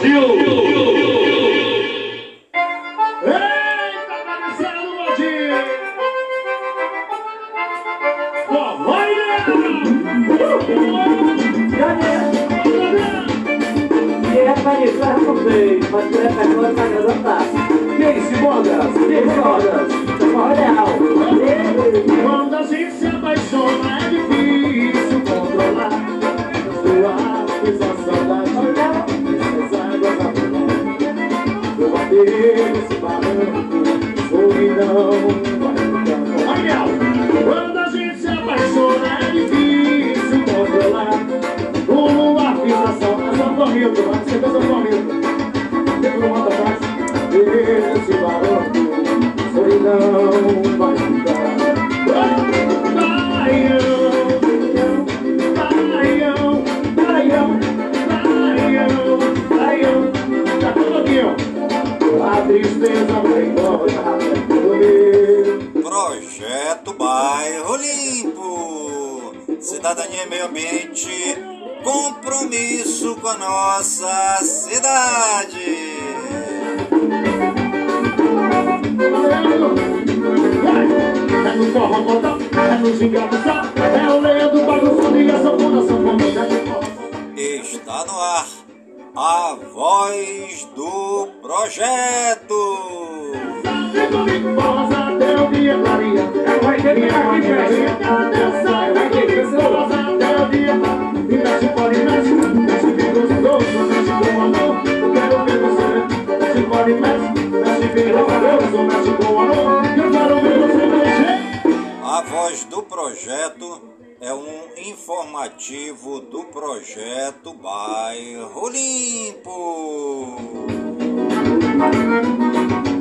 Brasil! Você mexer A voz do projeto é um informativo do projeto Bairro Limpo.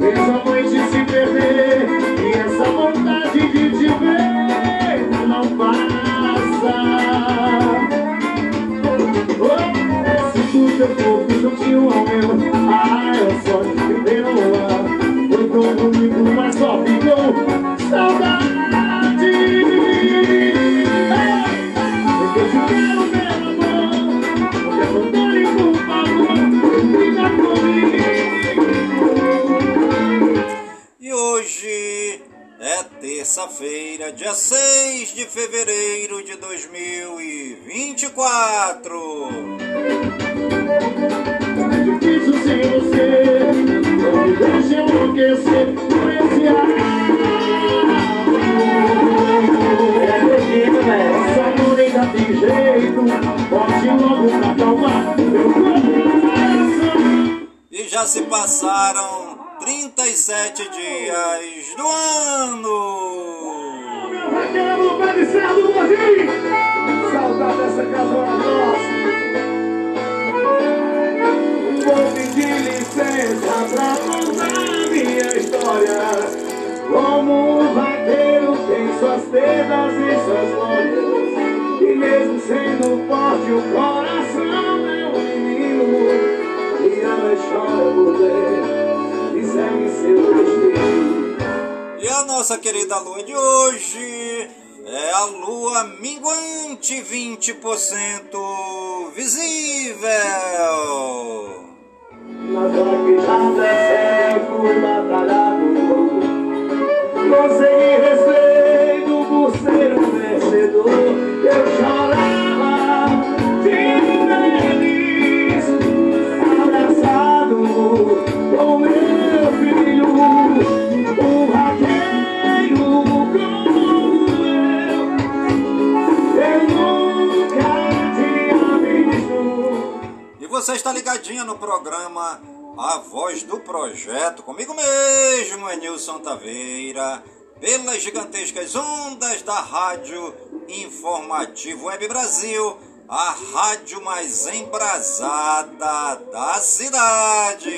Essa noite se perder E essa vontade de te ver Não passa. Oh, Sinto teu corpo juntinho ao meu Ah, eu só te viver no terça-feira, dia 6 de fevereiro de 2024. É difícil sem você, não me deixe enlouquecer por esse amor. é acredito, velho. Essa amor ainda tem jeito, pode logo pra acalmar meu coração. E já se passaram 37 dias do ano. Raquel, vai ser do Brasil. Saudade dessa casona nossa. Vou pedir licença pra contar minha história. Como um vaqueiro tem suas perdas e suas glórias. E mesmo sendo forte, o coração nossa querida lua de hoje é a lua minguante 20% visível. Já desceu, fui batalhado. Consegui respeito por ser um vencedor. Eu chorava você está ligadinha no programa A Voz do Projeto, comigo mesmo, Enilson Taveira, pelas gigantescas ondas da Rádio Informativo Web Brasil, a rádio mais embrasada da cidade.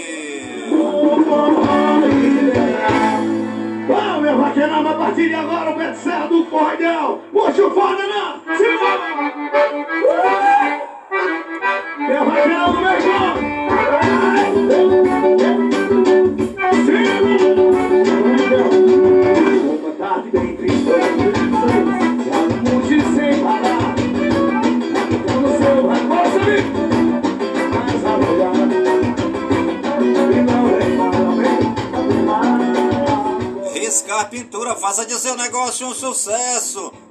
Vamos, meu vaqueirão, a partir de agora o pé serra do cordel. Puxa o foda, não! Meu patrão, meu irmão. Uma tarde bem triste, de sem parar. Então o seu amor sabe, mas a olhar. E não é para Riscar a pintura, faça de seu negócio um sucesso.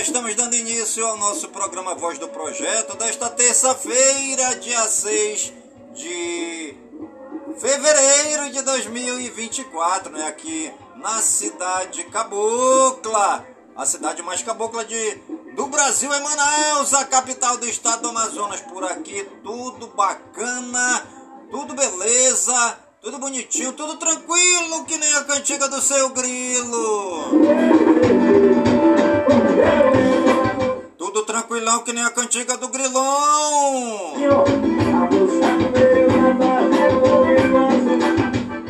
Estamos dando início ao nosso programa Voz do Projeto desta terça-feira, dia 6 de fevereiro de 2024, né? Aqui na cidade cabocla, a cidade mais cabocla de, do Brasil é Manaus, a capital do estado do Amazonas. Por aqui tudo bacana, tudo beleza, tudo bonitinho, tudo tranquilo, que nem a cantiga do seu grilo. Tranquilão, que nem a cantiga do grilão.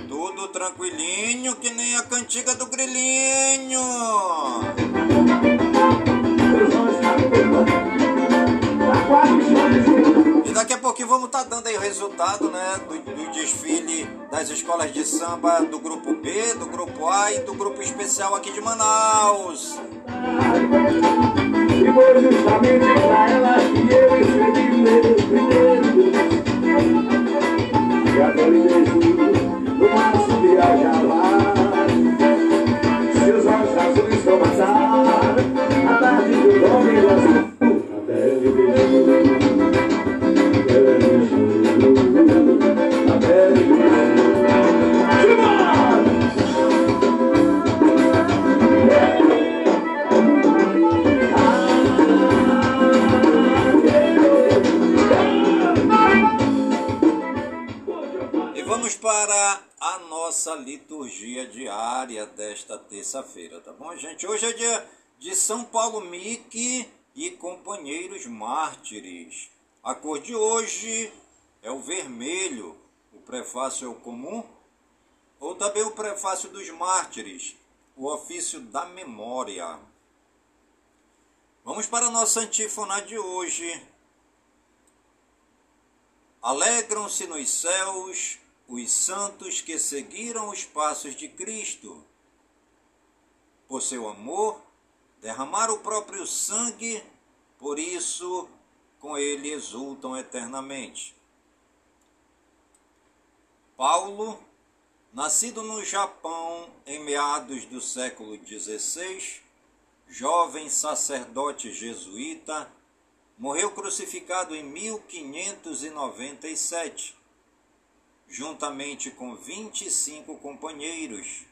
Tudo tranquilinho, que nem a cantiga do grilinho. E daqui a pouquinho vamos estar dando aí o resultado né, do, do desfile das escolas de samba do grupo B, do grupo A e do grupo especial aqui de Manaus. E foi justamente pra ela que eu escrevi meu primeiro. E aquele beijo no março viajava terça-feira, tá bom, gente? Hoje é dia de São Paulo Mique e companheiros mártires. A cor de hoje é o vermelho. O prefácio é o comum. Ou também o prefácio dos mártires, o ofício da memória. Vamos para a nossa antífona de hoje. Alegram-se nos céus os santos que seguiram os passos de Cristo. Por seu amor, derramaram o próprio sangue, por isso com ele exultam eternamente. Paulo, nascido no Japão em meados do século XVI, jovem sacerdote jesuíta, morreu crucificado em 1597, juntamente com 25 companheiros,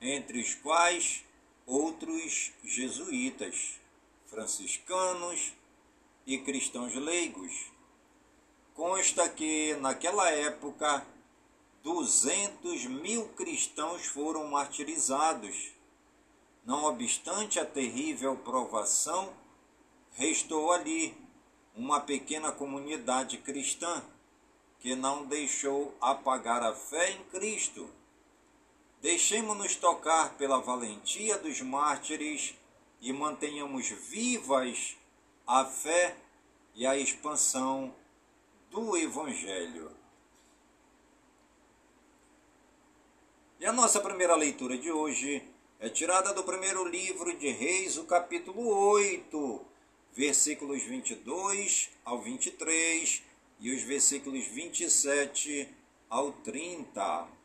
entre os quais outros jesuítas, franciscanos e cristãos leigos. Consta que, naquela época, 200 mil cristãos foram martirizados. Não obstante a terrível provação, restou ali uma pequena comunidade cristã que não deixou apagar a fé em Cristo. Deixemos-nos tocar pela valentia dos mártires e mantenhamos vivas a fé e a expansão do Evangelho. E a nossa primeira leitura de hoje é tirada do primeiro livro de Reis, o capítulo 8, versículos 22 ao 23 e os versículos 27 ao 30.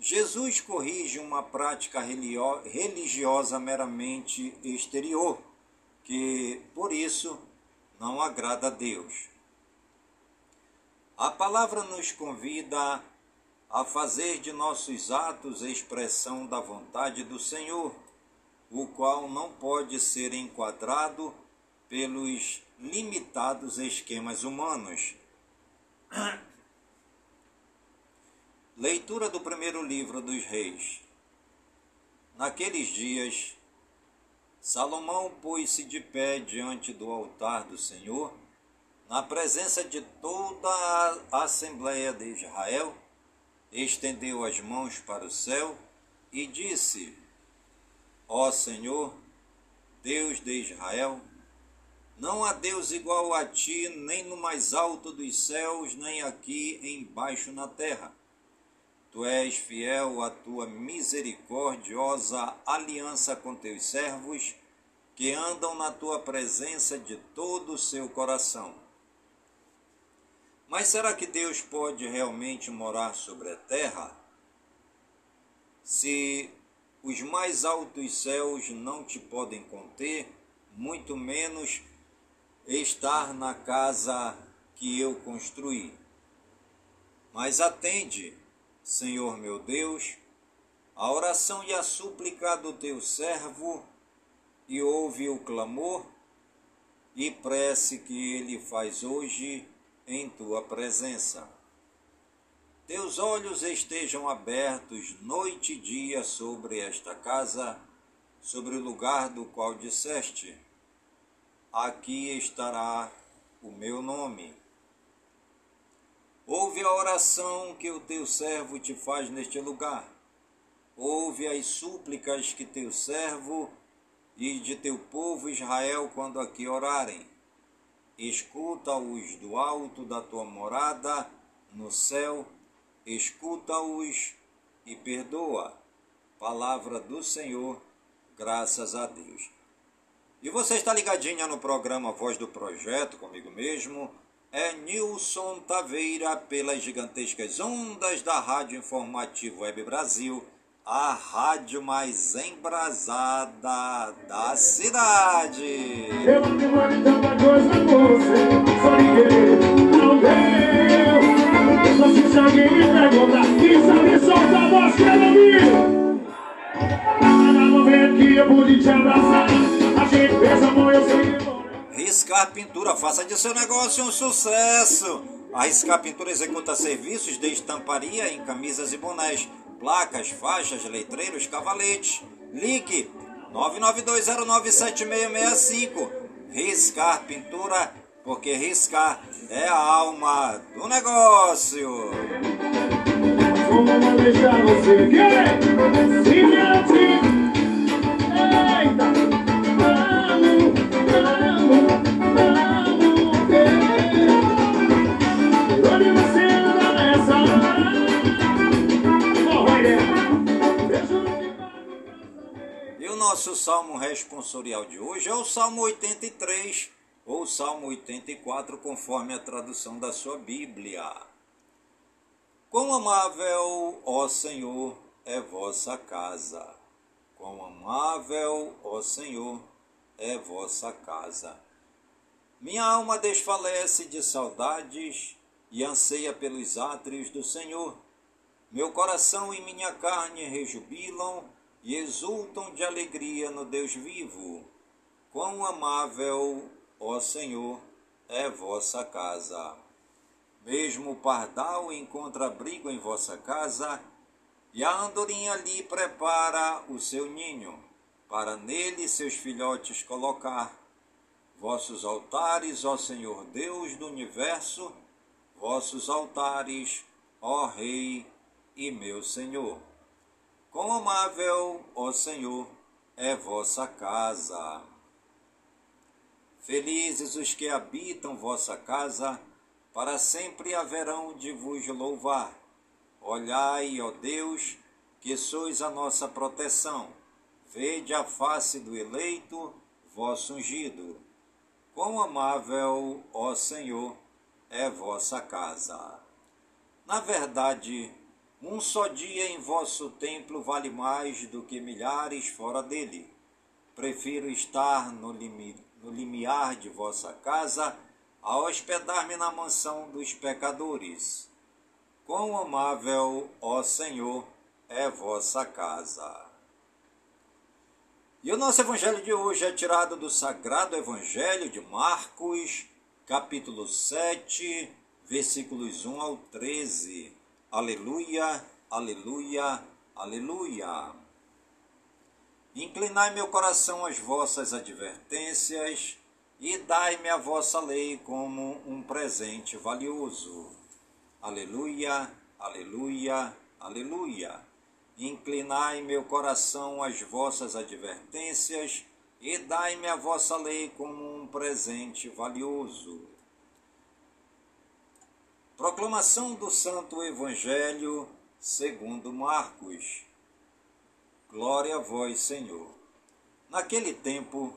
Jesus corrige uma prática religiosa meramente exterior, que por isso não agrada a Deus. A palavra nos convida a fazer de nossos atos expressão da vontade do Senhor, o qual não pode ser enquadrado pelos limitados esquemas humanos. Leitura do primeiro livro dos Reis. Naqueles dias, Salomão pôs-se de pé diante do altar do Senhor, na presença de toda a Assembleia de Israel, estendeu as mãos para o céu e disse: Ó Senhor, Deus de Israel, não há Deus igual a ti, nem no mais alto dos céus, nem aqui embaixo na terra. Tu és fiel à tua misericordiosa aliança com teus servos, que andam na tua presença de todo o seu coração. Mas será que Deus pode realmente morar sobre a terra? Se os mais altos céus não te podem conter, muito menos estar na casa que eu construí. Mas atende, Senhor meu Deus, a oração e a súplica do teu servo, e ouve o clamor e prece que ele faz hoje em tua presença. Teus olhos estejam abertos noite e dia sobre esta casa, sobre o lugar do qual disseste: Aqui estará o meu nome. Ouve a oração que o teu servo te faz neste lugar. Ouve as súplicas que teu servo e de teu povo Israel quando aqui orarem. Escuta-os do alto da tua morada no céu, escuta-os e perdoa. Palavra do Senhor, graças a Deus. E você está ligadinha no programa Voz do Projeto, comigo mesmo, é Nilson Taveira, pelas gigantescas ondas da Rádio Informativo Web Brasil, a rádio mais embrasada da cidade. Eu coisa você, só ninguém não deu. Se alguém me sabe a voz que. Cada momento que eu pude te abraçar, a gente pensa, amor, eu sei que vou. Riscar Pintura, faça de seu negócio um sucesso. A Riscar Pintura executa serviços de estamparia em camisas e bonés, placas, faixas, letreiros, cavaletes. Ligue 992097665. Riscar Pintura, porque riscar é a alma do negócio. Não deixar você. Eita! Amo, amo, nosso salmo responsorial de hoje é o Salmo 83 ou Salmo 84, conforme a tradução da sua Bíblia. Quão amável, ó Senhor, é vossa casa. Quão amável, ó Senhor, é vossa casa. Minha alma desfalece de saudades e anseia pelos átrios do Senhor. Meu coração e minha carne rejubilam e exultam de alegria no Deus vivo. Quão amável, ó Senhor, é vossa casa. Mesmo o pardal encontra abrigo em vossa casa, e a andorinha ali prepara o seu ninho, para nele seus filhotes colocar. Vossos altares, ó Senhor Deus do universo, vossos altares, ó Rei e meu Senhor. Quão amável, ó Senhor, é vossa casa. Felizes os que habitam vossa casa, para sempre haverão de vos louvar. Olhai, ó Deus, que sois a nossa proteção. Vede a face do eleito, vosso ungido. Quão amável, ó Senhor, é vossa casa. Na verdade, um só dia em vosso templo vale mais do que milhares fora dele. Prefiro estar no, limi, no limiar de vossa casa a hospedar-me na mansão dos pecadores. Quão amável, ó Senhor, é vossa casa. E o nosso evangelho de hoje é tirado do Sagrado Evangelho de Marcos, capítulo 7, versículos 1 ao 13. Aleluia, aleluia, aleluia. Inclinai meu coração às vossas advertências, e dai-me a vossa lei como um presente valioso. Aleluia, aleluia, aleluia. Inclinai meu coração às vossas advertências e dai-me a vossa lei como um presente valioso. Proclamação do Santo Evangelho segundo Marcos. Glória a vós, Senhor. Naquele tempo,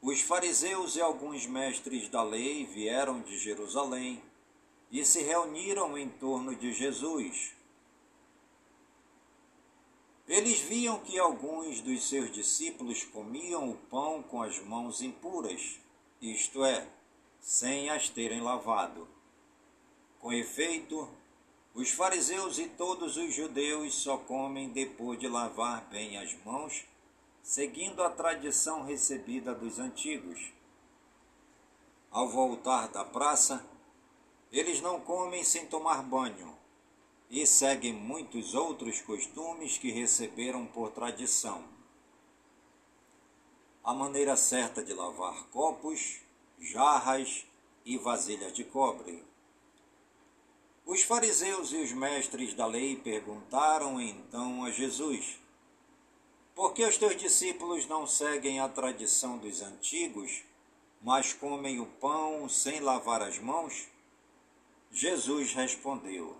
os fariseus e alguns mestres da lei vieram de Jerusalém e se reuniram em torno de Jesus. Eles viam que alguns dos seus discípulos comiam o pão com as mãos impuras, isto é, sem as terem lavado. Com efeito, os fariseus e todos os judeus só comem depois de lavar bem as mãos, seguindo a tradição recebida dos antigos. Ao voltar da praça, eles não comem sem tomar banho e seguem muitos outros costumes que receberam por tradição. A maneira certa de lavar copos, jarras e vasilhas de cobre. Os fariseus e os mestres da lei perguntaram então a Jesus: Por que os teus discípulos não seguem a tradição dos antigos, mas comem o pão sem lavar as mãos? Jesus respondeu: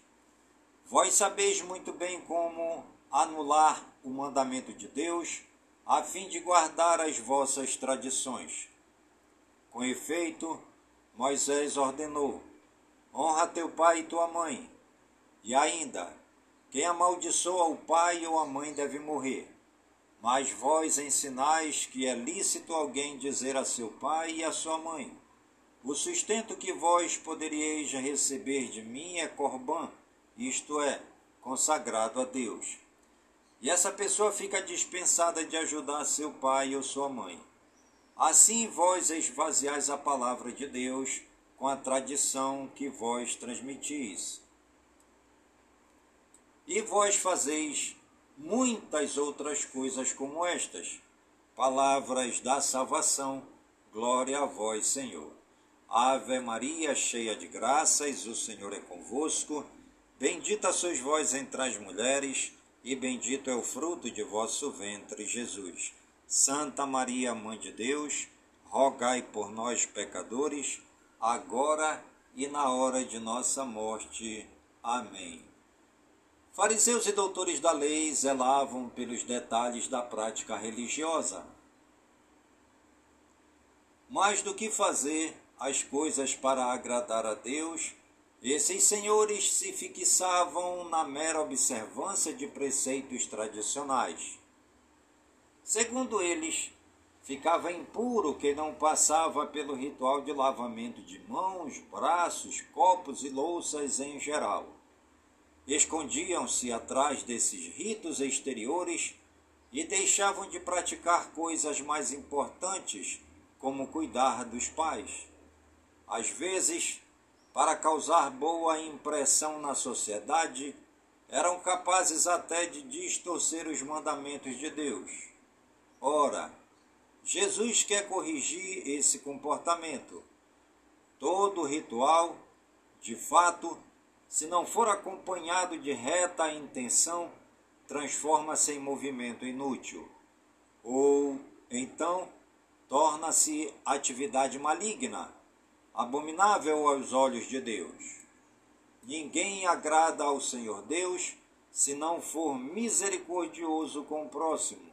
Vós sabeis muito bem como anular o mandamento de Deus, a fim de guardar as vossas tradições. Com efeito, Moisés ordenou: honra teu pai e tua mãe. E ainda, quem amaldiçoa o pai ou a mãe deve morrer. Mas vós ensinais que é lícito alguém dizer a seu pai e a sua mãe: O sustento que vós poderíeis receber de mim é corbã, isto é, consagrado a Deus. E essa pessoa fica dispensada de ajudar seu pai ou sua mãe. Assim vós esvaziais a palavra de Deus com a tradição que vós transmitis. E vós fazeis muitas outras coisas como estas, palavras da salvação, glória a vós, Senhor. Ave Maria, cheia de graças, o Senhor é convosco. Bendita sois vós entre as mulheres, e bendito é o fruto de vosso ventre, Jesus. Santa Maria, Mãe de Deus, rogai por nós, pecadores, agora e na hora de nossa morte. Amém. Fariseus e doutores da lei zelavam pelos detalhes da prática religiosa. Mais do que fazer as coisas para agradar a Deus, esses senhores se fixavam na mera observância de preceitos tradicionais. Segundo eles, ficava impuro que não passava pelo ritual de lavamento de mãos, braços, copos e louças em geral. Escondiam-se atrás desses ritos exteriores e deixavam de praticar coisas mais importantes, como cuidar dos pais. Às vezes, para causar boa impressão na sociedade, eram capazes até de distorcer os mandamentos de Deus. Ora, Jesus quer corrigir esse comportamento. Todo ritual, de fato, se não for acompanhado de reta intenção, transforma-se em movimento inútil. Ou, então, torna-se atividade maligna, abominável aos olhos de Deus. Ninguém agrada ao Senhor Deus se não for misericordioso com o próximo.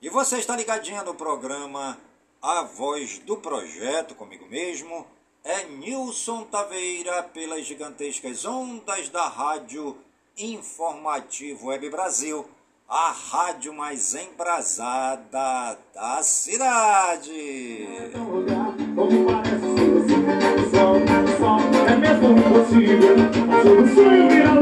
E você está ligadinha no programa A Voz do Projeto, comigo mesmo, é Nilson Taveira, pelas gigantescas ondas da Rádio Informativo Web Brasil, a rádio mais embrasada da cidade. Como parece ser sol, sol, é mesmo impossível. Mas o sonho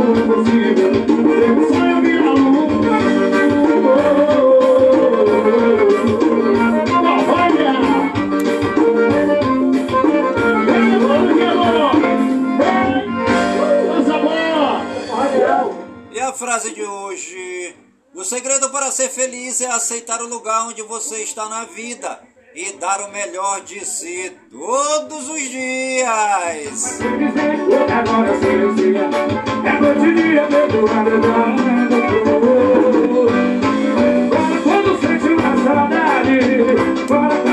Frase de hoje: O segredo para ser feliz é aceitar o lugar onde você está na vida e dar o melhor de si todos os dias. Quando sente uma saudade,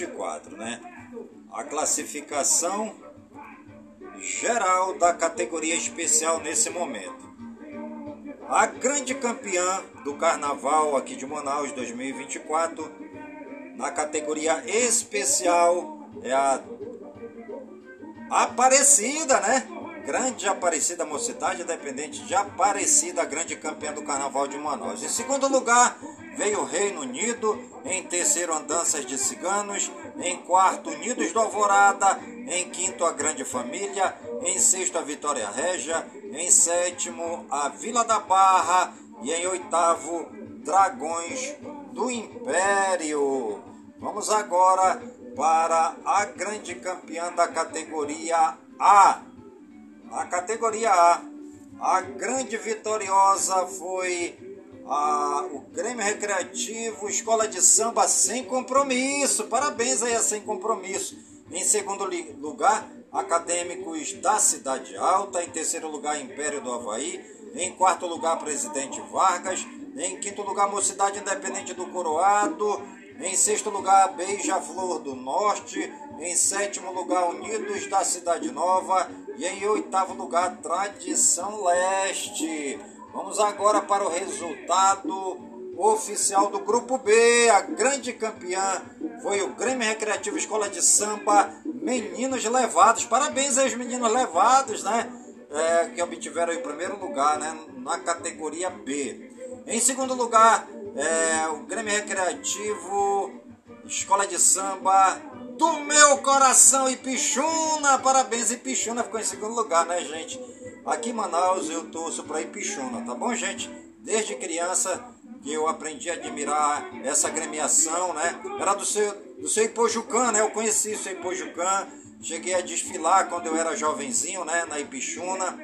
2024, né? A classificação geral da categoria especial nesse momento. A grande campeã do Carnaval aqui de Manaus 2024 na categoria especial é a Aparecida, né? Grande Aparecida Mocidade, independente de Aparecida, grande campeã do Carnaval de Manaus. Em segundo lugar, veio o Reino Unido. Em terceiro, Andanças de Ciganos. Em quarto, Unidos do Alvorada. Em quinto, a Grande Família. Em sexto, a Vitória Régia. Em sétimo, a Vila da Barra. E em oitavo, Dragões do Império. Vamos agora para a grande campeã da categoria A. A categoria A. A grande vitoriosa foi a, o Grêmio Recreativo Escola de Samba Sem Compromisso. Parabéns aí a Sem Compromisso. Em segundo lugar, Acadêmicos da Cidade Alta. Em terceiro lugar, Império do Havaí. Em quarto lugar, Presidente Vargas. Em quinto lugar, Mocidade Independente do Coroado. Em sexto lugar, Beija-Flor do Norte. Em sétimo lugar, Unidos da Cidade Nova. E em oitavo lugar, Tradição Leste. Vamos agora para o resultado oficial do Grupo B. A grande campeã foi o Grêmio Recreativo Escola de Samba Meninos Levados. Parabéns aos meninos levados, né? É, que obtiveram o primeiro lugar né? na categoria B. Em segundo lugar, é, o Grêmio Recreativo Escola de Samba do meu coração Ipixuna. Parabéns, Ipixuna ficou em segundo lugar, né, gente? Aqui em Manaus eu torço para Ipixuna, tá bom, gente? Desde criança que eu aprendi a admirar essa gremiação, né? Era do seu, do seu Ipojucã, né? Eu conheci o seu Ipojucã. Cheguei a desfilar quando eu era jovenzinho, né? Na Ipixuna.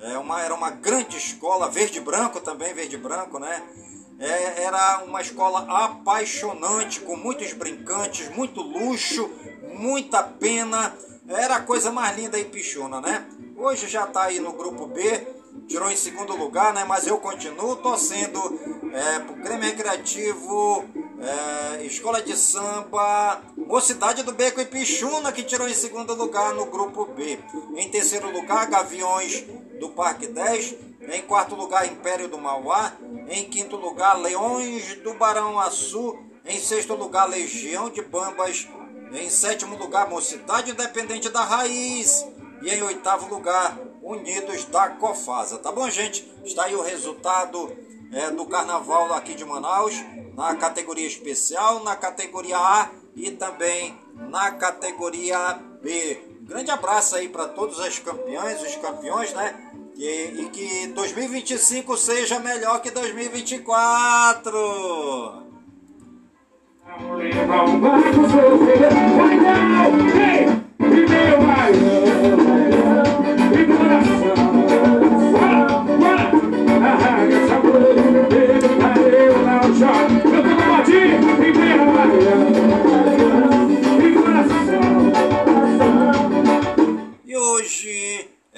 É uma, era uma grande escola, verde branco também, verde branco, né? É, era uma escola apaixonante, com muitos brincantes, muito luxo, muita pena. Era a coisa mais linda aí, Pichuna, né? Hoje já está aí no grupo B, tirou em segundo lugar, né? Mas eu continuo torcendo é, pro Grêmio Recreativo, é, Escola de Samba, Mocidade do Beco e Pichuna, que tirou em segundo lugar no grupo B. Em terceiro lugar, Gaviões do Parque 10. Em quarto lugar, Império do Mauá. Em quinto lugar, Leões do Barão Açu. Em sexto lugar, Legião de Bambas. Em sétimo lugar, Mocidade Independente da Raiz. E em oitavo lugar, Unidos da Cofasa. Tá bom, gente? Está aí o resultado é, do carnaval aqui de Manaus, na categoria especial, na categoria A e também na categoria B. Grande abraço aí para todos os campeões, os campeões, né? E, e que 2025 seja melhor que 2024. E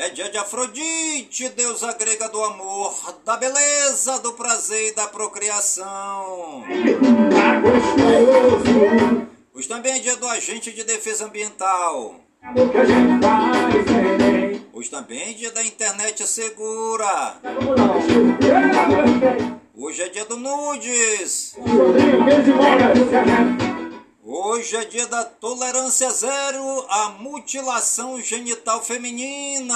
é dia de Afrodite, deusa grega do amor, da beleza, do prazer e da procriação. Hoje também é dia do agente de defesa ambiental. Hoje também é dia da internet segura. Hoje é dia do nudes. Hoje é dia da tolerância zero à mutilação genital feminina.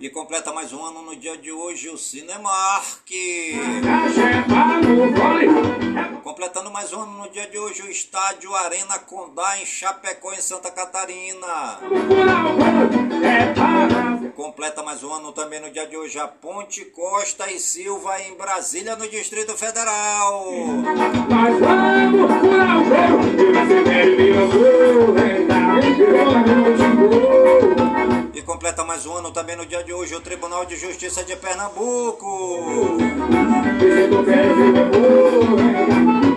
E completa mais um ano no dia de hoje o Cinemark. Completando mais um ano no dia de hoje o estádio Arena Condá em Chapecó, em Santa Catarina. Completa mais um ano também no dia de hoje a Ponte Costa e Silva em Brasília, no Distrito Federal. E completa mais um ano também no dia de hoje o Tribunal de Justiça de Pernambuco.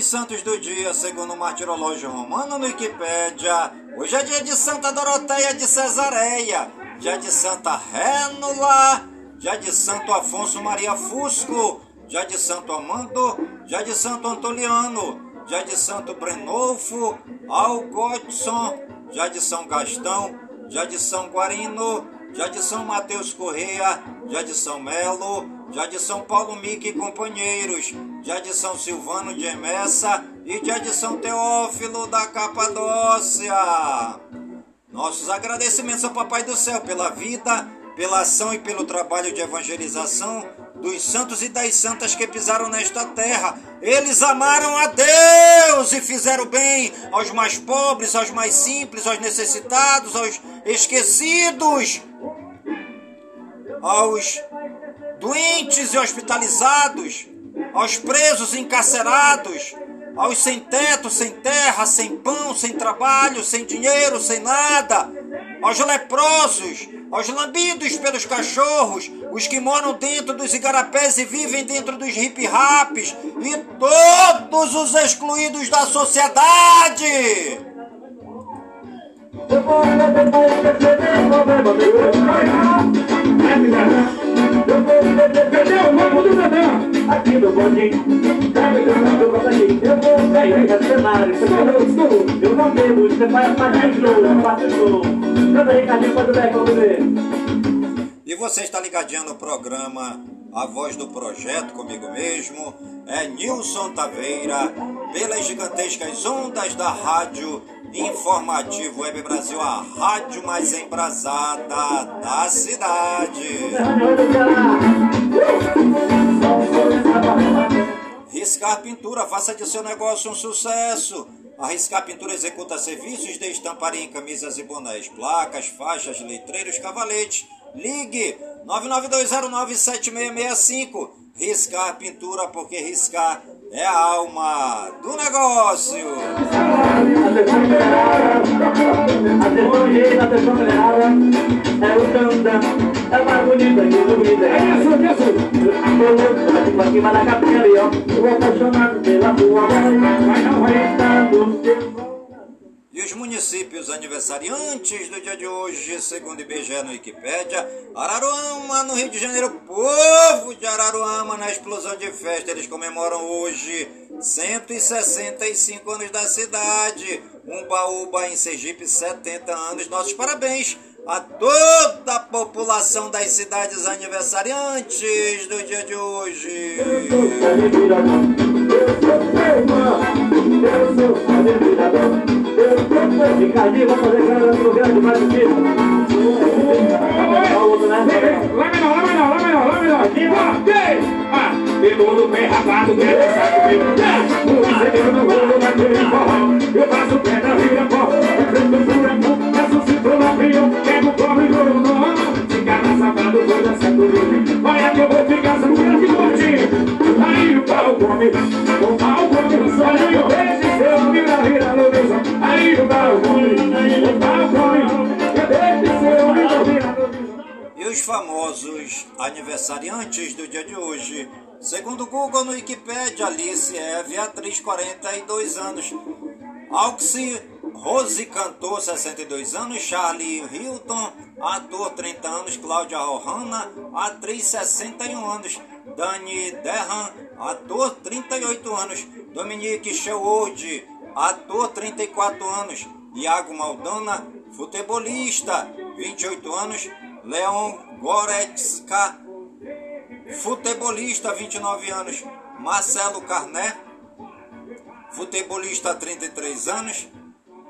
os santos do dia, segundo o martirológio romano no Wikipédia, hoje é dia de Santa Doroteia de Cesareia, dia de Santa Rénula, dia de Santo Afonso Maria Fusco, dia de Santo Amando, dia de Santo Antoliano, dia de Santo Brenolfo, Algodson, dia de São Gastão, dia de São Guarino, dia de São Mateus Correia, dia de São Melo, dia de São Paulo Mique e companheiros, dia de São Silvano de Emessa e dia de São Teófilo da Capadócia. Nossos agradecimentos ao Papai do Céu pela vida, pela ação e pelo trabalho de evangelização dos santos e das santas que pisaram nesta terra. Eles amaram a Deus e fizeram bem aos mais pobres, aos mais simples, aos necessitados, aos esquecidos, aos doentes e hospitalizados, aos presos e encarcerados, aos sem teto, sem terra, sem pão, sem trabalho, sem dinheiro, sem nada, aos leprosos, aos lambidos pelos cachorros, os que moram dentro dos igarapés e vivem dentro dos hip-raps, e todos os excluídos da sociedade. Cadê o mamo do Dadã? Aqui no bondinho, tá me dando eu vou sair. Eu vou sair do cenário, eu não bebo, você vai fazer de novo, fazer de novo. Canta aí, Cadinho, quando der, vamos ver. E você está ligadinho no programa A Voz do Projeto comigo mesmo, é Nilson Taveira, pelas gigantescas ondas da rádio Informativo Web Brasil, a rádio mais embrasada da cidade. Riscar Pintura, faça de seu negócio um sucesso. A Riscar Pintura executa serviços de estamparia em camisas e bonés, placas, faixas, letreiros, cavaletes. Ligue 992097665. Riscar Pintura, porque riscar é a alma do negócio. Atenção atenção atenção é o Tanda, é mais bonita que o bonita. É isso, é isso. Ó. Apaixonado pela tua voz, vai não vai no seu E os municípios aniversariantes do dia de hoje, segundo IBGE no Wikipédia, Araruama, no Rio de Janeiro, povo de Araruama, na explosão de festa, eles comemoram hoje 165 anos da cidade. Umbaúba, em Sergipe, 70 anos. Nossos parabéns a toda a população das cidades aniversariantes do dia de hoje. Ricardinho, vamos fazer cara no grande mais aqui. Olha o outro, né? Lá menor, lá menor, lá menor, lá menor. Aqui, ó. Três. Ah, de todo bem rapado, quer dançar comigo. O incêndio no rolo daquele forró. Eu faço pedra, vira pó. Enfrento o furacão, ressuscito na frio. Pego, corre, no nó. Fica na safado, vou dançar comigo. Olha que eu vou ficar sangrando de curtinho. Aí o pau come, o pau come. Só eu vejo E os famosos aniversariantes do dia de hoje. Segundo o Google no Wikipedia, Alice Eve, atriz 42 anos. Alxi Rose, cantor 62 anos. Charlie Hilton, ator 30 anos. Cláudia Rohanna, atriz 61 anos. Dani Derham, ator 38 anos. Dominique Sherwood, ator 34 anos. Iago Maldana, futebolista 28 anos. Leon Goretzka, futebolista 29 anos. Marcelo Carné, futebolista 33 anos.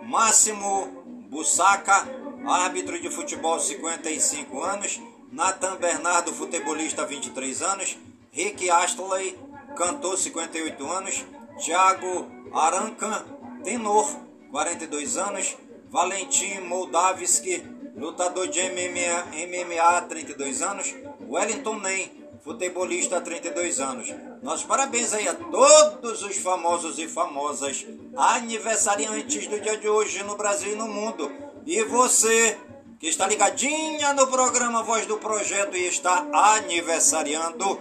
Máximo Bussaca, árbitro de futebol 55 anos. Nathan Bernardo, futebolista 23 anos. Rick Astley, cantor 58 anos. Thiago Arancan, tenor 42 anos. Valentim Moldavski, lutador de MMA, MMA 32 anos. Wellington Nem, futebolista 32 anos. Nossos parabéns aí a todos os famosos e famosas aniversariantes do dia de hoje no Brasil e no mundo. E você que está ligadinha no programa Voz do Projeto e está aniversariando,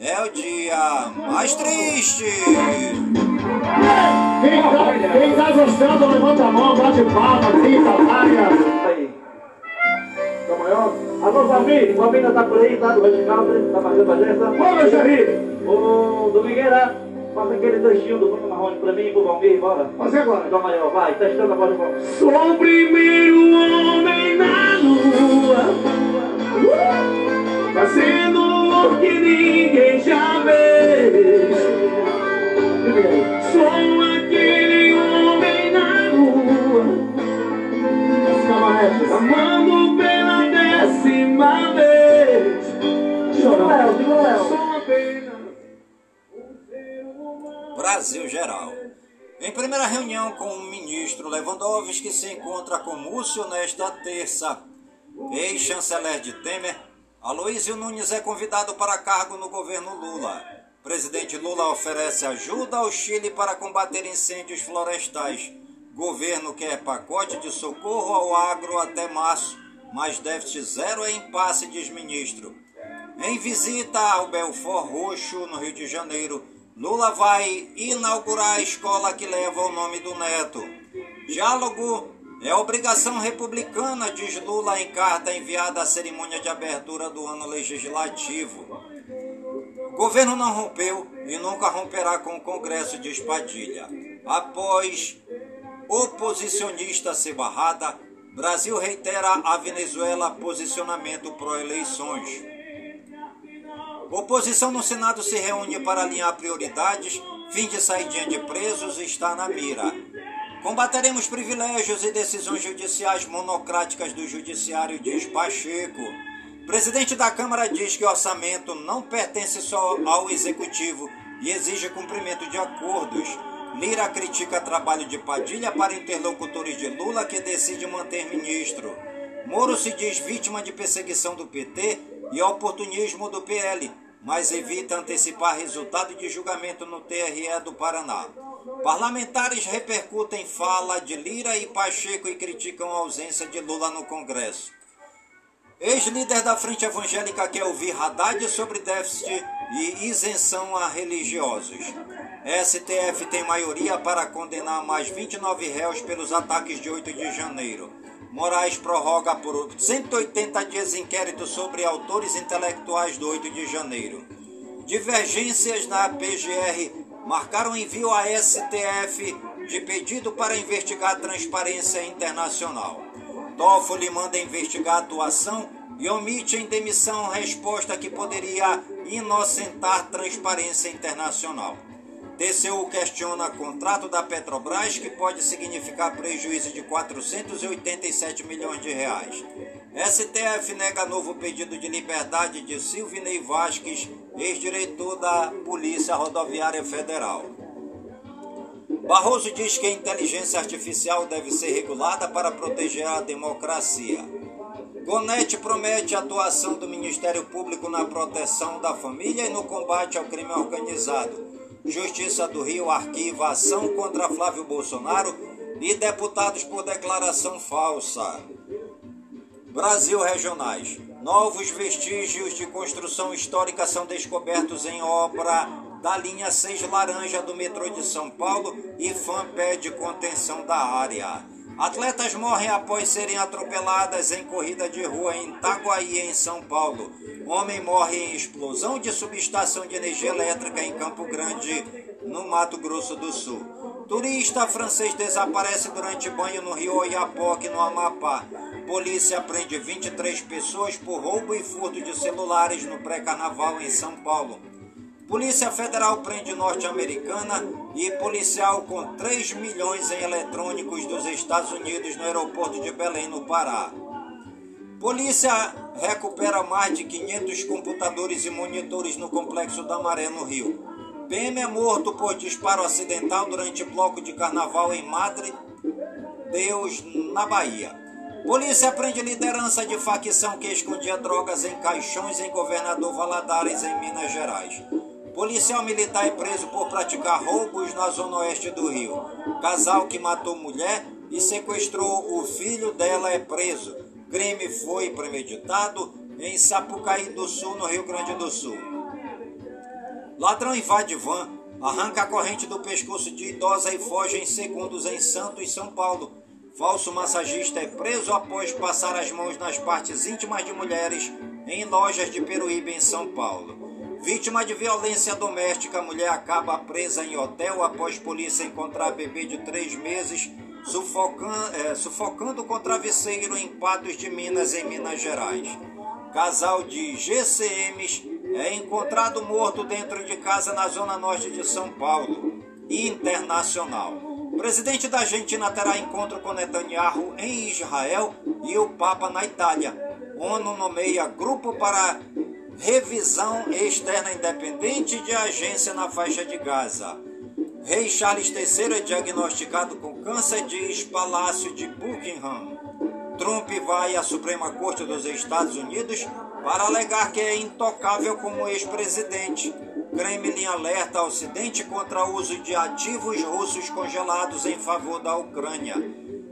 é o dia mais triste. Quem tá, quem tá gostando, levanta a mão, bate palma, grita, larga. Aí. Tá maior? Alô, Valmir, Valmir ainda tá por aí, tá? Do Red Country, tá fazendo presença. Ô, meu xerife, Ô, Domingueira, faça aquele trechinho do Bruno Marrone pra mim e pro Valmir, bora. fazer agora. Tá maior, vai, testando a voz do Valmir. Múcio nesta terça. Ex-chanceler de Temer, Aloysio Nunes é convidado para cargo no governo Lula. Presidente Lula oferece ajuda ao Chile para combater incêndios florestais. Governo quer pacote de socorro ao agro até março, mas déficit zero é impasse, diz ministro. Em visita ao Belfort Roxo, no Rio de Janeiro, Lula vai inaugurar a escola que leva o nome do neto. Diálogo é obrigação republicana, diz Lula em carta enviada à cerimônia de abertura do ano legislativo. O governo não rompeu e nunca romperá com o Congresso, diz Padilha. Após oposicionista ser barrada, Brasil reitera a Venezuela posicionamento pró-eleições. Oposição no Senado se reúne para alinhar prioridades. Fim de saída de presos está na mira. Combateremos privilégios e decisões judiciais monocráticas do Judiciário, diz Pacheco. Presidente da Câmara diz que o orçamento não pertence só ao Executivo e exige cumprimento de acordos. Lira critica trabalho de Padilha para interlocutores de Lula que decide manter ministro. Moro se diz vítima de perseguição do PT e oportunismo do PL, mas evita antecipar resultado de julgamento no TRE do Paraná. Parlamentares repercutem fala de Lira e Pacheco e criticam a ausência de Lula no Congresso. Ex-líder da Frente Evangélica quer ouvir Haddad sobre déficit e isenção a religiosos. STF tem maioria para condenar mais 29 réus pelos ataques de 8 de janeiro. Moraes prorroga por 180 dias inquérito sobre autores intelectuais do 8 de janeiro. Divergências na PGR marcaram envio à STF de pedido para investigar transparência internacional. Toffoli manda investigar a atuação e omite em demissão resposta que poderia inocentar transparência internacional. TCU questiona contrato da Petrobras que pode significar prejuízo de 487 milhões de reais. STF nega novo pedido de liberdade de Silvinei Vasques, ex-diretor da Polícia Rodoviária Federal. Barroso diz que a inteligência artificial deve ser regulada para proteger a democracia. Gonete promete a atuação do Ministério Público na proteção da família e no combate ao crime organizado. Justiça do Rio arquiva ação contra Flávio Bolsonaro e deputados por declaração falsa. Brasil Regionais. Novos vestígios de construção histórica são descobertos em obra da linha 6 laranja do metrô de São Paulo e fã pede contenção da área. Atletas morrem após serem atropeladas em corrida de rua em Itaguaí, em São Paulo. Homem morre em explosão de subestação de energia elétrica em Campo Grande, no Mato Grosso do Sul. Turista francês desaparece durante banho no rio Oiapoque, no Amapá. Polícia prende 23 pessoas por roubo e furto de celulares no pré-carnaval em São Paulo. Polícia Federal prende norte-americana e policial com 3 milhões em eletrônicos dos Estados Unidos no aeroporto de Belém, no Pará. Polícia recupera mais de 500 computadores e monitores no Complexo da Maré, no Rio. PM é morto por disparo acidental durante bloco de carnaval em Madre Deus, na Bahia. Polícia prende liderança de facção que escondia drogas em caixões em Governador Valadares, em Minas Gerais. Policial militar é preso por praticar roubos na zona oeste do Rio. Casal que matou mulher e sequestrou o filho dela é preso. Crime foi premeditado em Sapucaí do Sul, no Rio Grande do Sul. Ladrão invade van, arranca a corrente do pescoço de idosa e foge em segundos em Santos, e São Paulo. Falso massagista é preso após passar as mãos nas partes íntimas de mulheres em lojas de Peruíbe, em São Paulo. Vítima de violência doméstica, mulher acaba presa em hotel após polícia encontrar bebê de três meses sufocando, é, sufocando com travesseiro em Patos de Minas, em Minas Gerais. Casal de GCMs é encontrado morto dentro de casa na zona norte de São Paulo. Internacional. Presidente da Argentina terá encontro com Netanyahu em Israel e o Papa na Itália. ONU nomeia grupo para revisão externa independente de agência na faixa de Gaza. Rei Charles III é diagnosticado com câncer, diz Palácio de Buckingham. Trump vai à Suprema Corte dos Estados Unidos para alegar que é intocável como ex-presidente. Kremlin alerta Ocidente contra o uso de ativos russos congelados em favor da Ucrânia.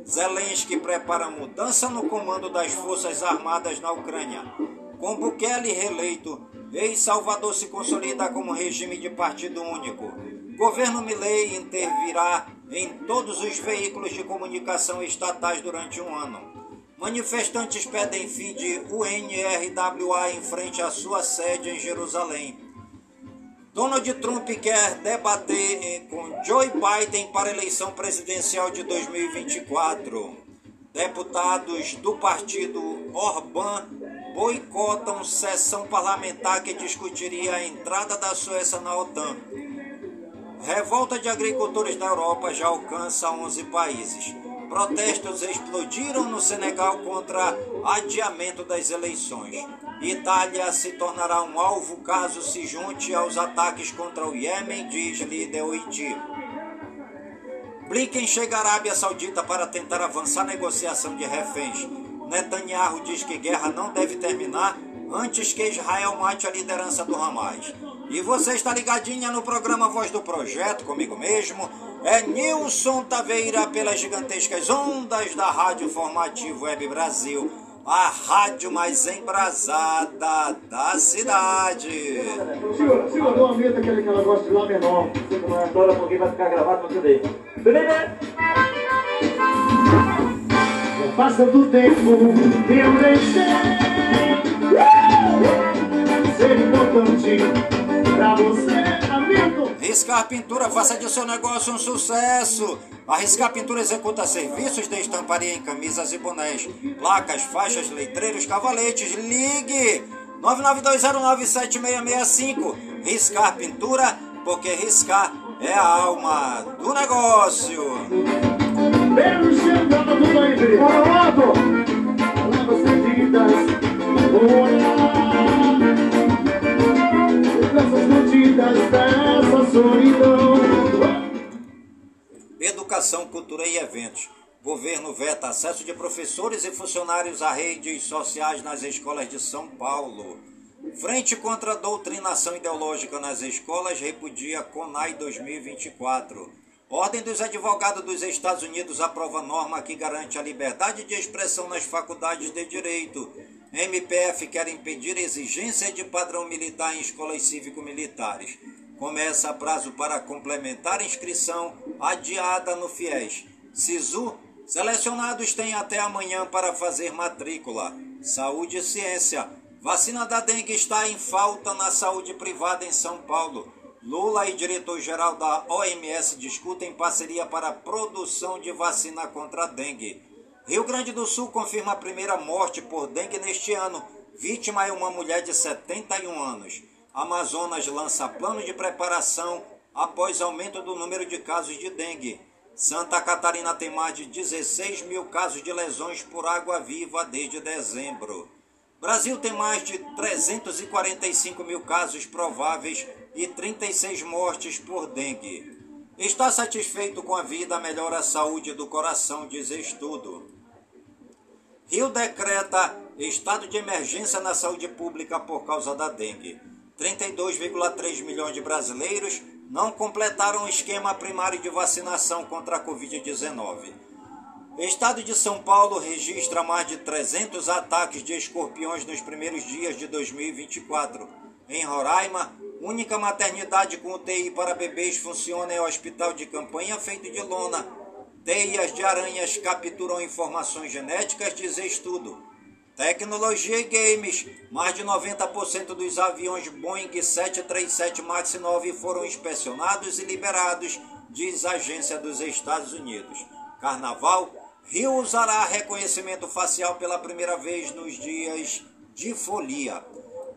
Zelensky prepara mudança no comando das Forças Armadas na Ucrânia. Com Bukele reeleito, ex-Salvador se consolida como regime de partido único. Governo Milley intervirá em todos os veículos de comunicação estatais durante um ano. Manifestantes pedem fim de UNRWA em frente à sua sede em Jerusalém. Donald Trump quer debater com Joe Biden para a eleição presidencial de 2024. Deputados do partido Orbán boicotam sessão parlamentar que discutiria a entrada da Suécia na OTAN. Revolta de agricultores da Europa já alcança 11 países. Protestos explodiram no Senegal contra adiamento das eleições. Itália se tornará um alvo caso se junte aos ataques contra o Iêmen, diz líder Oiti. Blinken chega à Arábia Saudita para tentar avançar a negociação de reféns. Netanyahu diz que guerra não deve terminar antes que Israel mate a liderança do Hamas. E você está ligadinha no programa Voz do Projeto, comigo mesmo. É Nilson Taveira pelas gigantescas ondas da Rádio Formativo Web Brasil, a rádio mais embrasada da cidade. Segura, segura, uma meta que ela gosta de lá menor. Você é toda porque vai ficar gravado pra você ver. Passa do tempo, eu deixei ser importante pra você. Riscar Pintura, faça de seu negócio um sucesso. A Riscar Pintura executa serviços de estamparia em camisas e bonés, placas, faixas, letreiros, cavaletes. Ligue 992097665. Riscar Pintura, porque riscar é a alma do negócio. Solidão. Educação, cultura e eventos. Governo veta acesso de professores e funcionários a redes sociais nas escolas de São Paulo. Frente contra a doutrinação ideológica nas escolas repudia CONAI 2024. Ordem dos Advogados dos Estados Unidos aprova norma que garante a liberdade de expressão nas faculdades de direito. MPF quer impedir exigência de padrão militar em escolas cívico-militares. Começa prazo para complementar inscrição adiada no FIES. SISU, selecionados têm até amanhã para fazer matrícula. Saúde e ciência. Vacina da dengue está em falta na saúde privada em São Paulo. Lula e diretor-geral da OMS discutem parceria para produção de vacina contra a dengue. Rio Grande do Sul confirma a primeira morte por dengue neste ano. Vítima é uma mulher de 71 anos. Amazonas lança plano de preparação após aumento do número de casos de dengue. Santa Catarina tem mais de 16 mil casos de lesões por água viva desde dezembro. Brasil tem mais de 345 mil casos prováveis e 36 mortes por dengue. Está satisfeito com a vida, melhora a saúde do coração, diz estudo. Rio decreta estado de emergência na saúde pública por causa da dengue. 32,3 milhões de brasileiros não completaram o esquema primário de vacinação contra a Covid-19. Estado de São Paulo registra mais de 300 ataques de escorpiões nos primeiros dias de 2024. Em Roraima, única maternidade com UTI para bebês funciona em hospital de campanha feito de lona. Teias de aranhas capturam informações genéticas, diz estudo. Tecnologia e games. Mais de 90% dos aviões Boeing 737 MAX 9 foram inspecionados e liberados, diz a agência dos Estados Unidos. Carnaval. Rio usará reconhecimento facial pela primeira vez nos dias de folia.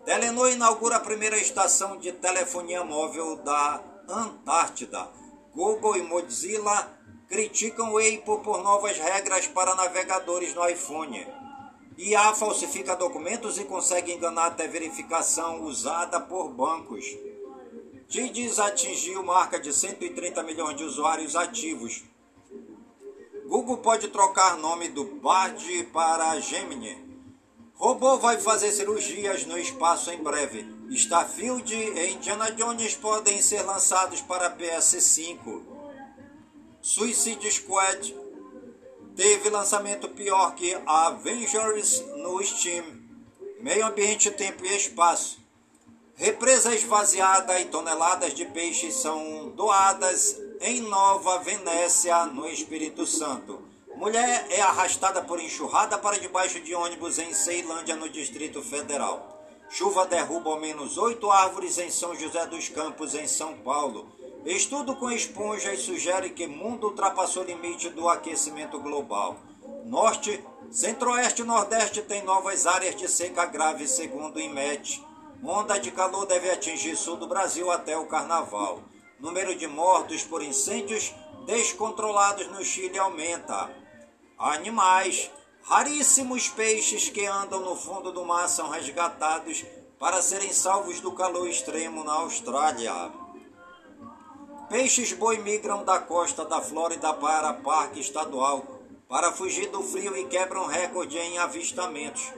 Telenor inaugura a primeira estação de telefonia móvel da Antártida. Google e Mozilla criticam o Apple por novas regras para navegadores no iPhone. IA falsifica documentos e consegue enganar até verificação usada por bancos. Tidis atingiu marca de 130 milhões de usuários ativos. Google pode trocar nome do Bard para Gemini. Robô vai fazer cirurgias no espaço em breve. Starfield e Indiana Jones podem ser lançados para PS5. Suicide Squad teve lançamento pior que Avengers no Steam. Meio ambiente, tempo e espaço. Represa esvaziada e toneladas de peixes são doadas em Nova Venécia, no Espírito Santo. Mulher é arrastada por enxurrada para debaixo de ônibus em Ceilândia, no Distrito Federal. Chuva derruba ao menos oito árvores em São José dos Campos, em São Paulo. Estudo com esponjas sugere que mundo ultrapassou o limite do aquecimento global. Norte, Centro-Oeste e Nordeste têm novas áreas de seca grave, segundo o IMET. Onda de calor deve atingir sul do Brasil até o carnaval. Número de mortos por incêndios descontrolados no Chile aumenta. Animais. Raríssimos peixes que andam no fundo do mar são resgatados para serem salvos do calor extremo na Austrália. Peixes boi migram da costa da Flórida para Parque Estadual para fugir do frio e quebram recorde em avistamentos.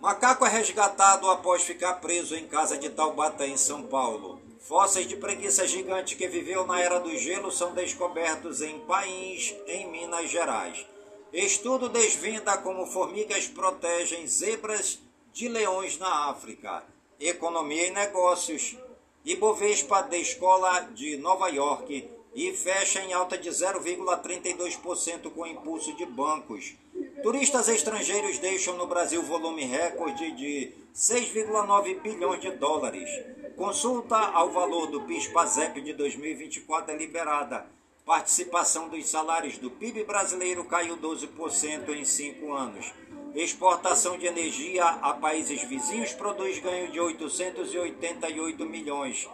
Macaco é resgatado após ficar preso em casa de Taubaté, em São Paulo. Fósseis de preguiça gigante que viveu na era do gelo são descobertos em País, em Minas Gerais. Estudo desvenda como formigas protegem zebras de leões na África. Economia e negócios. Ibovespa da Escola de Nova York e fecha em alta de 0,32% com impulso de bancos. Turistas estrangeiros deixam no Brasil volume recorde de 6,9 bilhões de dólares. Consulta ao valor do PIS-PASEP de 2024 é liberada. Participação dos salários do PIB brasileiro caiu 12% em cinco anos. Exportação de energia a países vizinhos produz ganho de 888 milhões.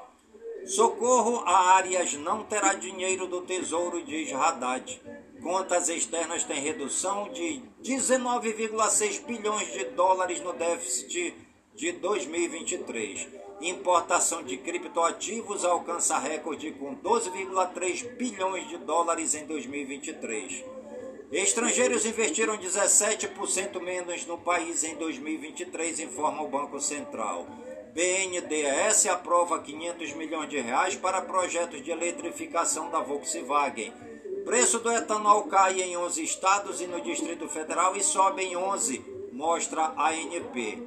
Socorro a áreas não terá dinheiro do Tesouro, diz Haddad. Contas externas têm redução de 19,6 bilhões de dólares no déficit de 2023. Importação de criptoativos alcança recorde com 12,3 bilhões de dólares em 2023. Estrangeiros investiram 17% menos no país em 2023, informa o Banco Central. BNDES aprova 500 milhões de reais para projetos de eletrificação da Volkswagen. Preço do etanol cai em 11 estados e no Distrito Federal e sobe em 11, mostra a ANP.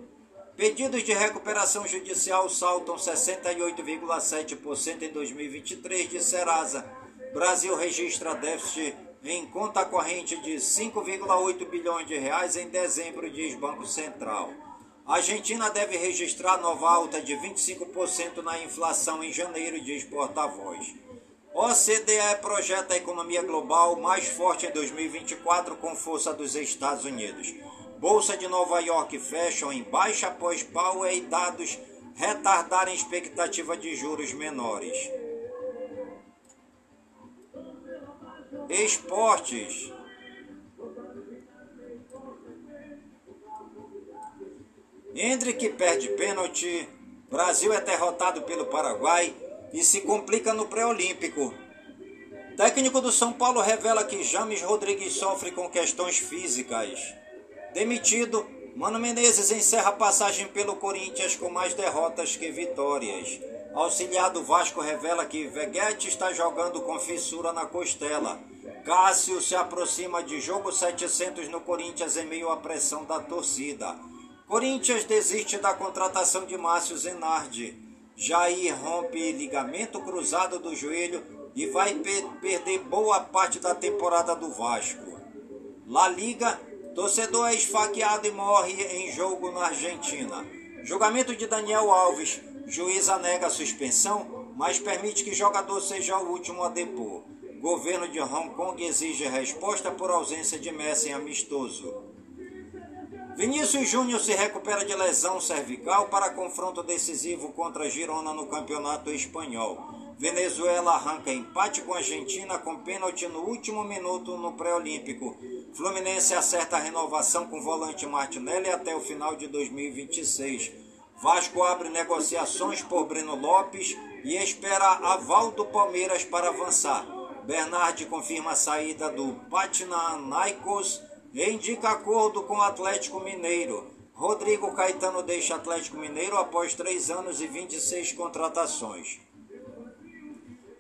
Pedidos de recuperação judicial saltam 68,7% em 2023 de Serasa. Brasil registra déficit em conta corrente de 5,8 bilhões de reais em dezembro, diz Banco Central. A Argentina deve registrar nova alta de 25% na inflação em janeiro, diz porta-voz. OCDE projeta a economia global mais forte em 2024 com força dos Estados Unidos. Bolsa de Nova York fecha em baixa após Powell e dados retardarem expectativa de juros menores. Esportes. Hendrick perde pênalti. Brasil é derrotado pelo Paraguai e se complica no pré-olímpico. Técnico do São Paulo revela que James Rodrigues sofre com questões físicas. Demitido, Mano Menezes encerra passagem pelo Corinthians com mais derrotas que vitórias. Auxiliar do Vasco revela que Veguete está jogando com fissura na costela. Cássio se aproxima de jogo 700 no Corinthians em meio à pressão da torcida. Corinthians desiste da contratação de Márcio Zenardi. Jair rompe ligamento cruzado do joelho e vai per perder boa parte da temporada do Vasco. La Liga, torcedor é esfaqueado e morre em jogo na Argentina. Julgamento de Daniel Alves. Juíza nega a suspensão, mas permite que jogador seja o último a depor. Governo de Hong Kong exige resposta por ausência de Messi em amistoso. Vinícius Júnior se recupera de lesão cervical para confronto decisivo contra Girona no Campeonato Espanhol. Venezuela arranca empate com Argentina com pênalti no último minuto no pré-olímpico. Fluminense acerta a renovação com volante Martinelli até o final de 2026. Vasco abre negociações por Breno Lopes e espera aval do Palmeiras para avançar. Bernard confirma a saída do Panathinaikos e indica acordo com o Atlético Mineiro. Rodrigo Caetano deixa Atlético Mineiro após 3 anos e 26 contratações.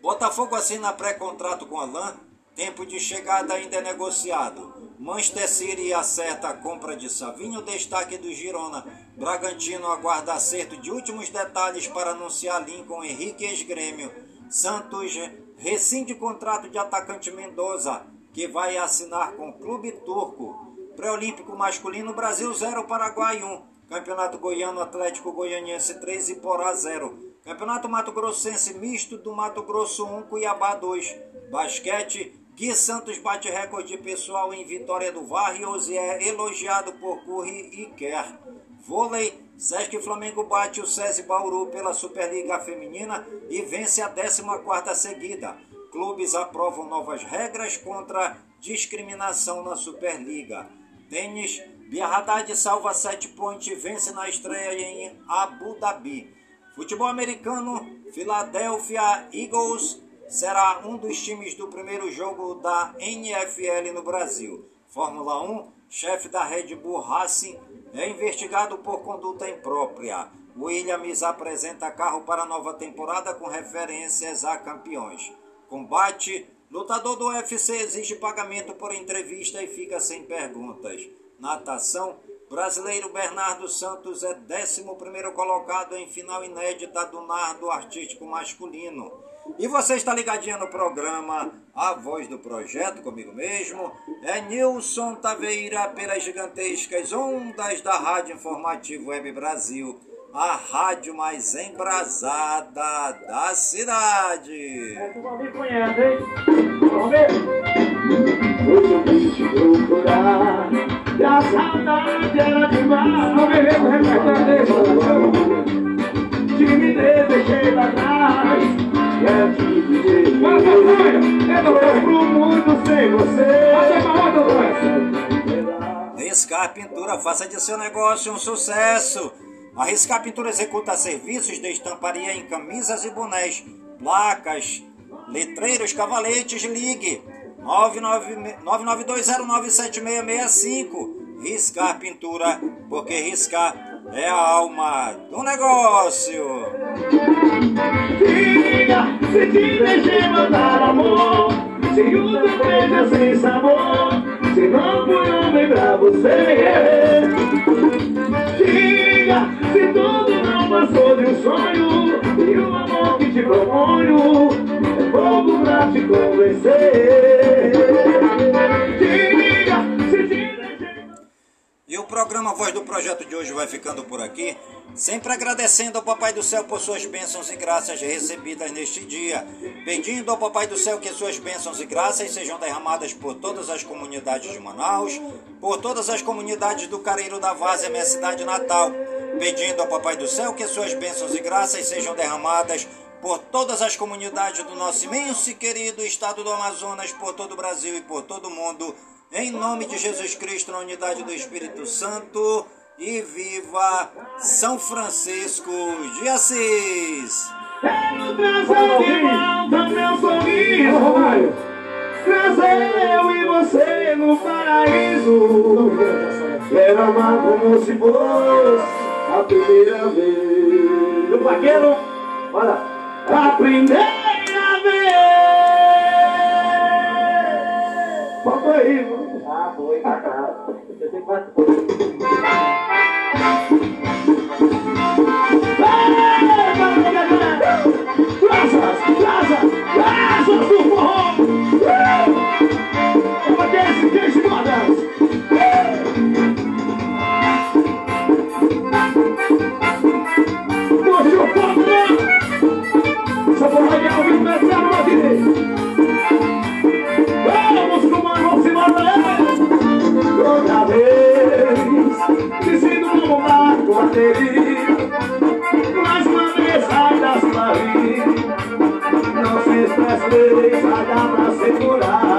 Botafogo assina pré-contrato com Alain. Tempo de chegada ainda é negociado. Manchester City acerta a compra de Savinho, destaque do Girona. Bragantino aguarda acerto de últimos detalhes para anunciar Lincoln Henrique ex-grêmio. Santos rescinde contrato de atacante Mendoza que vai assinar com o clube turco. Pré-olímpico masculino, Brasil 0, Paraguai 1. Campeonato Goiano Atlético Goianiense 3 e Porá 0. Campeonato Mato Grossense Misto do Mato Grosso 1, Cuiabá 2. Basquete, Gui Santos bate recorde pessoal em Vitória do Varrios e é elogiado por Curry e Quer. Vôlei, Sesc Flamengo bate o SESI Bauru pela Superliga Feminina e vence a 14ª seguida. Clubes aprovam novas regras contra discriminação na Superliga. Tênis, Bia Haddad salva 7 pontos e vence na estreia em Abu Dhabi. Futebol americano, Philadelphia Eagles será um dos times do primeiro jogo da NFL no Brasil. Fórmula 1, chefe da Red Bull Racing é investigado por conduta imprópria. Williams apresenta carro para nova temporada com referências a campeões. Combate, lutador do UFC exige pagamento por entrevista e fica sem perguntas. Natação, brasileiro Bernardo Santos é 11 colocado em final inédita do nardo artístico masculino. E você está ligadinho no programa A Voz do Projeto, comigo mesmo. É Nilson Taveira pelas gigantescas ondas da Rádio Informativo Web Brasil, a rádio mais embrasada da cidade. É, tu me conhece, hein? Vamos ver? Hoje eu vim te procurar, e a saudade era demais. Vamos ver, vamos repertar Timidez deixei pra trás. Mas eu sofro muito sem você. Riscar Pintura, faça de seu negócio um sucesso. A Riscar Pintura executa serviços de estamparia em camisas e bonés, placas, letreiros, cavaletes, ligue 992097665. Riscar Pintura, porque riscar é a alma do negócio. Diga se te deixei mandar amor, se o beijo é sem sabor, se não fui homem pra você. Diga se tudo não passou de um sonho, e o amor que te proponho é fogo pra te convencer. E o programa Voz do Projeto de hoje vai ficando por aqui, sempre agradecendo ao Papai do Céu por suas bênçãos e graças recebidas neste dia, pedindo ao Papai do Céu que suas bênçãos e graças sejam derramadas por todas as comunidades de Manaus, por todas as comunidades do Careiro da Várzea, minha cidade natal, pedindo ao Papai do Céu que suas bênçãos e graças sejam derramadas por todas as comunidades do nosso imenso e querido estado do Amazonas, por todo o Brasil e por todo o mundo, em nome de Jesus Cristo, na unidade do Espírito Santo, e viva São Francisco de Assis! Quero trazer de volta meu sorriso, trazer eu e você no paraíso. Quero amar como se fosse a primeira vez. Do vaqueiro, olha, a primeira vez. Aí, mano. Só vou regar o vídeo, mas vez Dizendo como um barco a Mas uma vez sai das clarim Não se estresse, vai dar pra segurar.